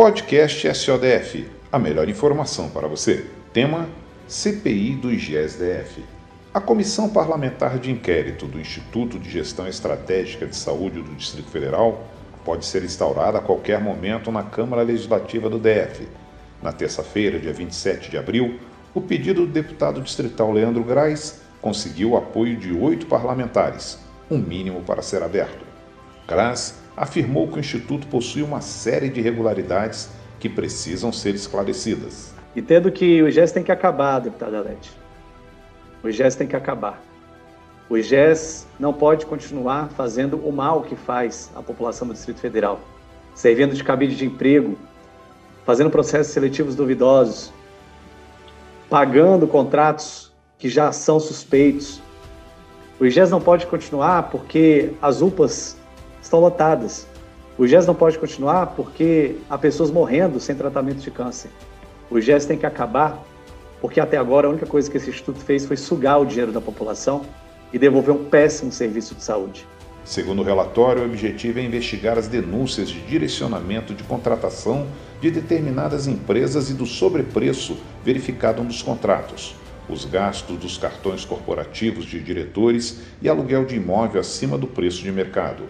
Podcast SODF, a melhor informação para você. Tema: CPI do IGES-DF. A Comissão Parlamentar de Inquérito do Instituto de Gestão Estratégica de Saúde do Distrito Federal pode ser instaurada a qualquer momento na Câmara Legislativa do DF. Na terça-feira, dia 27 de abril, o pedido do deputado distrital Leandro Graz conseguiu o apoio de oito parlamentares, um mínimo para ser aberto. Graz afirmou que o Instituto possui uma série de irregularidades que precisam ser esclarecidas. Entendo que o IGES tem que acabar, deputada Alete. O IGES tem que acabar. O IGES não pode continuar fazendo o mal que faz à população do Distrito Federal, servindo de cabide de emprego, fazendo processos seletivos duvidosos, pagando contratos que já são suspeitos. O IGES não pode continuar porque as UPAs estão lotadas. O IGES não pode continuar porque há pessoas morrendo sem tratamento de câncer. O IGES tem que acabar porque até agora a única coisa que esse instituto fez foi sugar o dinheiro da população e devolver um péssimo serviço de saúde. Segundo o relatório, o objetivo é investigar as denúncias de direcionamento de contratação de determinadas empresas e do sobrepreço verificado nos contratos, os gastos dos cartões corporativos de diretores e aluguel de imóvel acima do preço de mercado.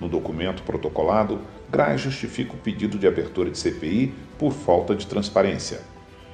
No documento protocolado, Graz justifica o pedido de abertura de CPI por falta de transparência.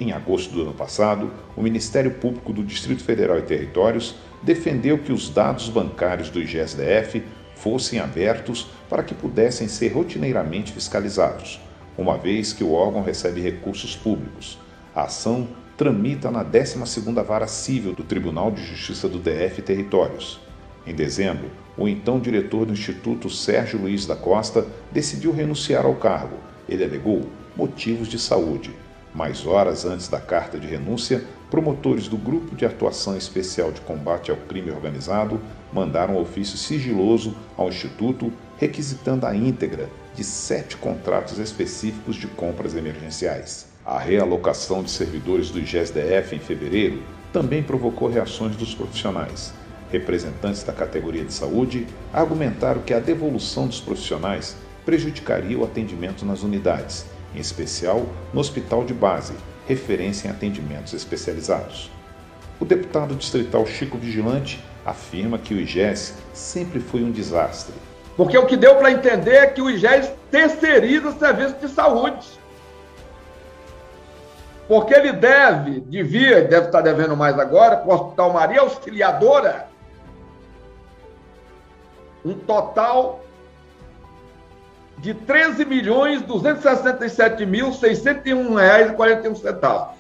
Em agosto do ano passado, o Ministério Público do Distrito Federal e Territórios defendeu que os dados bancários do IGSDF fossem abertos para que pudessem ser rotineiramente fiscalizados, uma vez que o órgão recebe recursos públicos. A ação tramita na 12ª Vara Civil do Tribunal de Justiça do DF Territórios. Em dezembro, o então diretor do Instituto, Sérgio Luiz da Costa, decidiu renunciar ao cargo. Ele alegou motivos de saúde. Mais horas antes da carta de renúncia, promotores do Grupo de Atuação Especial de Combate ao Crime Organizado mandaram um ofício sigiloso ao Instituto requisitando a íntegra de sete contratos específicos de compras emergenciais. A realocação de servidores do IGESDF em fevereiro também provocou reações dos profissionais. Representantes da categoria de saúde argumentaram que a devolução dos profissionais prejudicaria o atendimento nas unidades, em especial no hospital de base, referência em atendimentos especializados. O deputado distrital Chico Vigilante afirma que o IGES sempre foi um desastre. Porque o que deu para entender é que o IGES terceiriza serviço de saúde. Porque ele deve, devia, deve estar devendo mais agora, para o Hospital Maria Auxiliadora, um total de 13 milhões 267 mil 601 reais 41 centavos.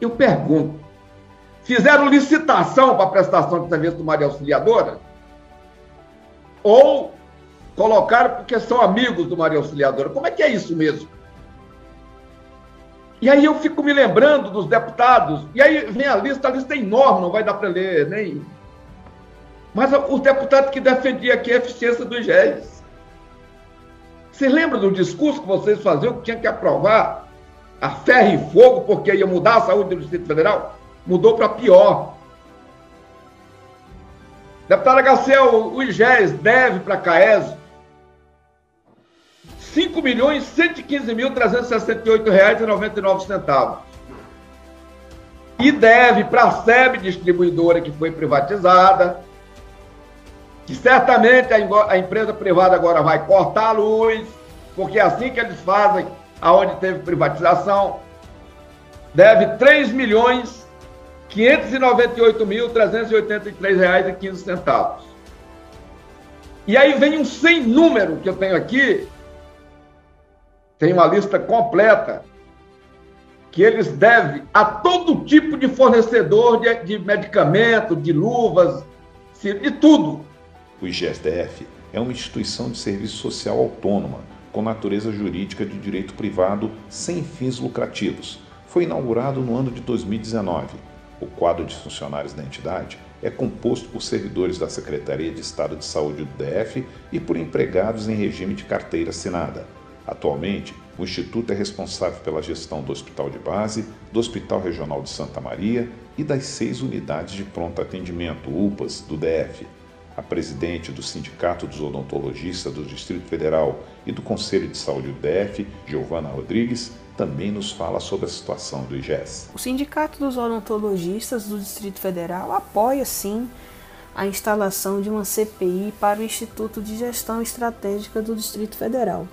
Eu pergunto, fizeram licitação para a prestação de serviço do Maria Auxiliadora? Ou colocaram porque são amigos do Maria Auxiliadora? Como é que é isso mesmo? E aí eu fico me lembrando dos deputados, e aí vem a lista, a lista é enorme, não vai dar para ler nem mas os deputados que defendiam aqui a eficiência do IGES. Você lembra do discurso que vocês faziam que tinha que aprovar a ferro e fogo porque ia mudar a saúde do Distrito Federal? Mudou para pior. Deputada Garcel, o IGES deve para a CAES 5 milhões 115 mil 368 reais e 99 centavos. E deve para a SEB distribuidora que foi privatizada, que certamente a, a empresa privada agora vai cortar a luz, porque é assim que eles fazem aonde teve privatização, deve 3 milhões 598 mil 383 reais e 15 centavos. E aí vem um sem número que eu tenho aqui, tem uma lista completa, que eles devem a todo tipo de fornecedor de, de medicamento, de luvas, de tudo. O IGSDF é uma instituição de serviço social autônoma, com natureza jurídica de direito privado sem fins lucrativos. Foi inaugurado no ano de 2019. O quadro de funcionários da entidade é composto por servidores da Secretaria de Estado de Saúde do DF e por empregados em regime de carteira assinada. Atualmente, o Instituto é responsável pela gestão do Hospital de Base, do Hospital Regional de Santa Maria e das seis unidades de pronto atendimento, UPAs, do DF. A presidente do Sindicato dos Odontologistas do Distrito Federal e do Conselho de Saúde do DF, Giovana Rodrigues, também nos fala sobre a situação do IGES. O Sindicato dos Odontologistas do Distrito Federal apoia, sim, a instalação de uma CPI para o Instituto de Gestão Estratégica do Distrito Federal.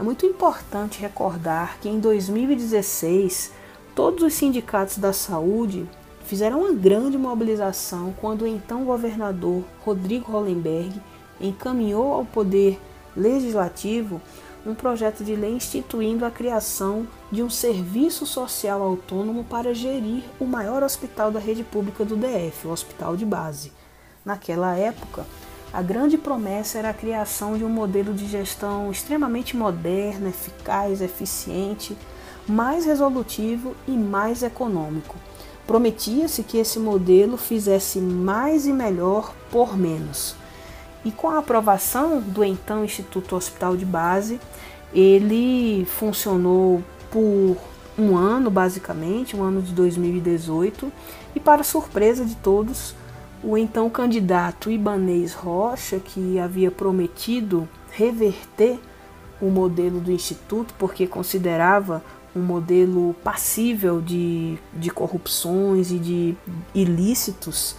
É muito importante recordar que em 2016 todos os sindicatos da saúde fizeram uma grande mobilização quando o então governador Rodrigo Hollenberg encaminhou ao Poder Legislativo um projeto de lei instituindo a criação de um serviço social autônomo para gerir o maior hospital da rede pública do DF, o Hospital de Base. Naquela época, a grande promessa era a criação de um modelo de gestão extremamente moderno, eficaz, eficiente, mais resolutivo e mais econômico. Prometia-se que esse modelo fizesse mais e melhor por menos. E com a aprovação do então Instituto Hospital de Base, ele funcionou por um ano, basicamente, um ano de 2018, e para surpresa de todos, o então candidato Ibanês Rocha, que havia prometido reverter o modelo do Instituto, porque considerava um modelo passível de, de corrupções e de ilícitos,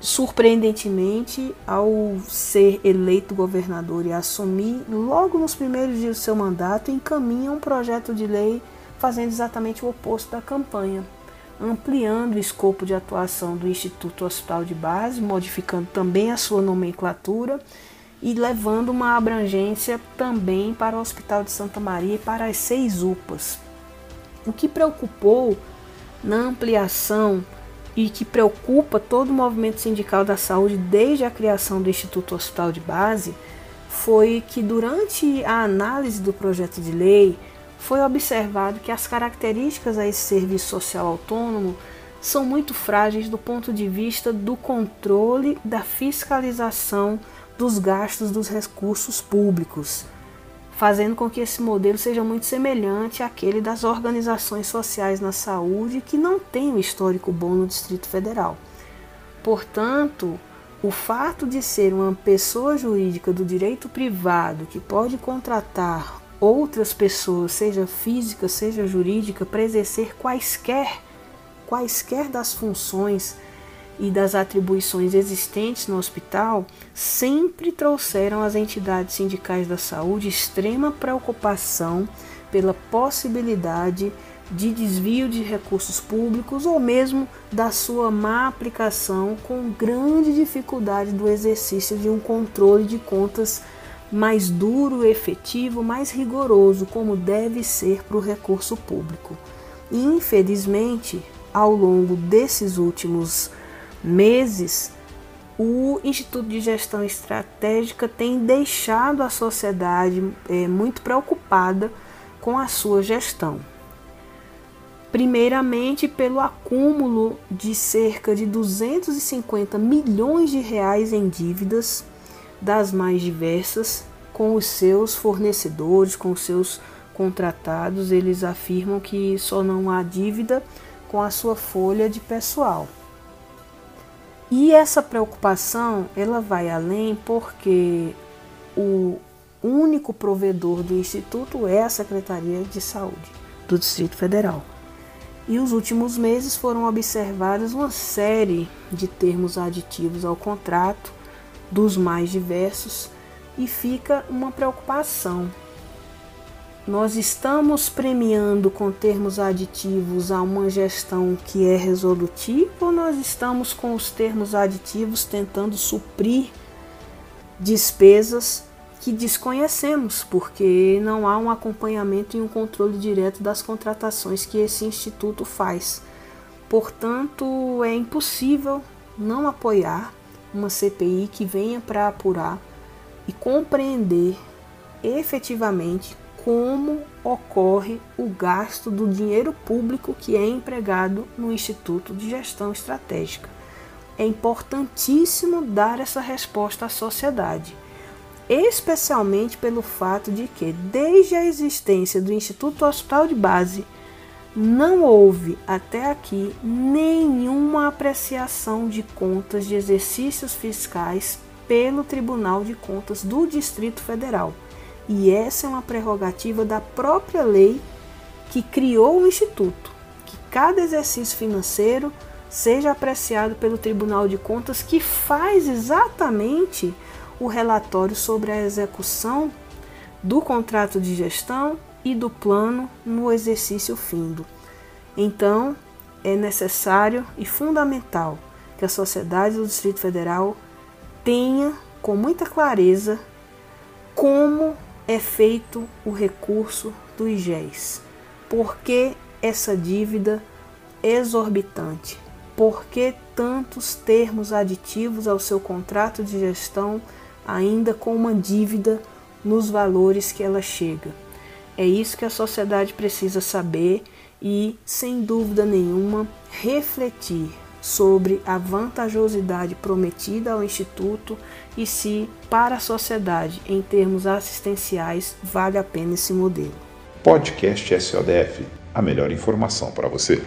surpreendentemente, ao ser eleito governador e assumir, logo nos primeiros dias do seu mandato, encaminha um projeto de lei fazendo exatamente o oposto da campanha ampliando o escopo de atuação do Instituto Hospital de Base, modificando também a sua nomenclatura e levando uma abrangência também para o Hospital de Santa Maria e para as seis UPAs. O que preocupou na ampliação e que preocupa todo o movimento sindical da saúde desde a criação do Instituto Hospital de Base foi que durante a análise do projeto de lei foi observado que as características a esse serviço social autônomo são muito frágeis do ponto de vista do controle da fiscalização dos gastos dos recursos públicos, fazendo com que esse modelo seja muito semelhante àquele das organizações sociais na saúde que não tem um histórico bom no Distrito Federal. Portanto, o fato de ser uma pessoa jurídica do direito privado que pode contratar outras pessoas, seja física, seja jurídica, para exercer quaisquer, quaisquer das funções e das atribuições existentes no hospital, sempre trouxeram às entidades sindicais da saúde extrema preocupação pela possibilidade de desvio de recursos públicos ou mesmo da sua má aplicação com grande dificuldade do exercício de um controle de contas mais duro, efetivo, mais rigoroso, como deve ser para o recurso público. E, infelizmente, ao longo desses últimos meses, o Instituto de Gestão Estratégica tem deixado a sociedade é, muito preocupada com a sua gestão. Primeiramente, pelo acúmulo de cerca de 250 milhões de reais em dívidas das mais diversas com os seus fornecedores, com os seus contratados. Eles afirmam que só não há dívida com a sua folha de pessoal. E essa preocupação, ela vai além porque o único provedor do instituto é a Secretaria de Saúde do Distrito Federal. E os últimos meses foram observadas uma série de termos aditivos ao contrato dos mais diversos e fica uma preocupação. Nós estamos premiando com termos aditivos a uma gestão que é resolutiva ou nós estamos com os termos aditivos tentando suprir despesas que desconhecemos, porque não há um acompanhamento e um controle direto das contratações que esse instituto faz. Portanto, é impossível não apoiar uma CPI que venha para apurar e compreender efetivamente como ocorre o gasto do dinheiro público que é empregado no Instituto de Gestão Estratégica. É importantíssimo dar essa resposta à sociedade, especialmente pelo fato de que, desde a existência do Instituto Hospital de Base, não houve até aqui nenhuma apreciação de contas de exercícios fiscais pelo Tribunal de Contas do Distrito Federal. E essa é uma prerrogativa da própria lei que criou o Instituto, que cada exercício financeiro seja apreciado pelo Tribunal de Contas, que faz exatamente o relatório sobre a execução do contrato de gestão e do plano no exercício findo. Então, é necessário e fundamental que a sociedade do Distrito Federal tenha com muita clareza como é feito o recurso do IGES. Por que essa dívida exorbitante? Por que tantos termos aditivos ao seu contrato de gestão, ainda com uma dívida nos valores que ela chega? É isso que a sociedade precisa saber e, sem dúvida nenhuma, refletir sobre a vantajosidade prometida ao Instituto e se, para a sociedade, em termos assistenciais, vale a pena esse modelo. Podcast SODF a melhor informação para você.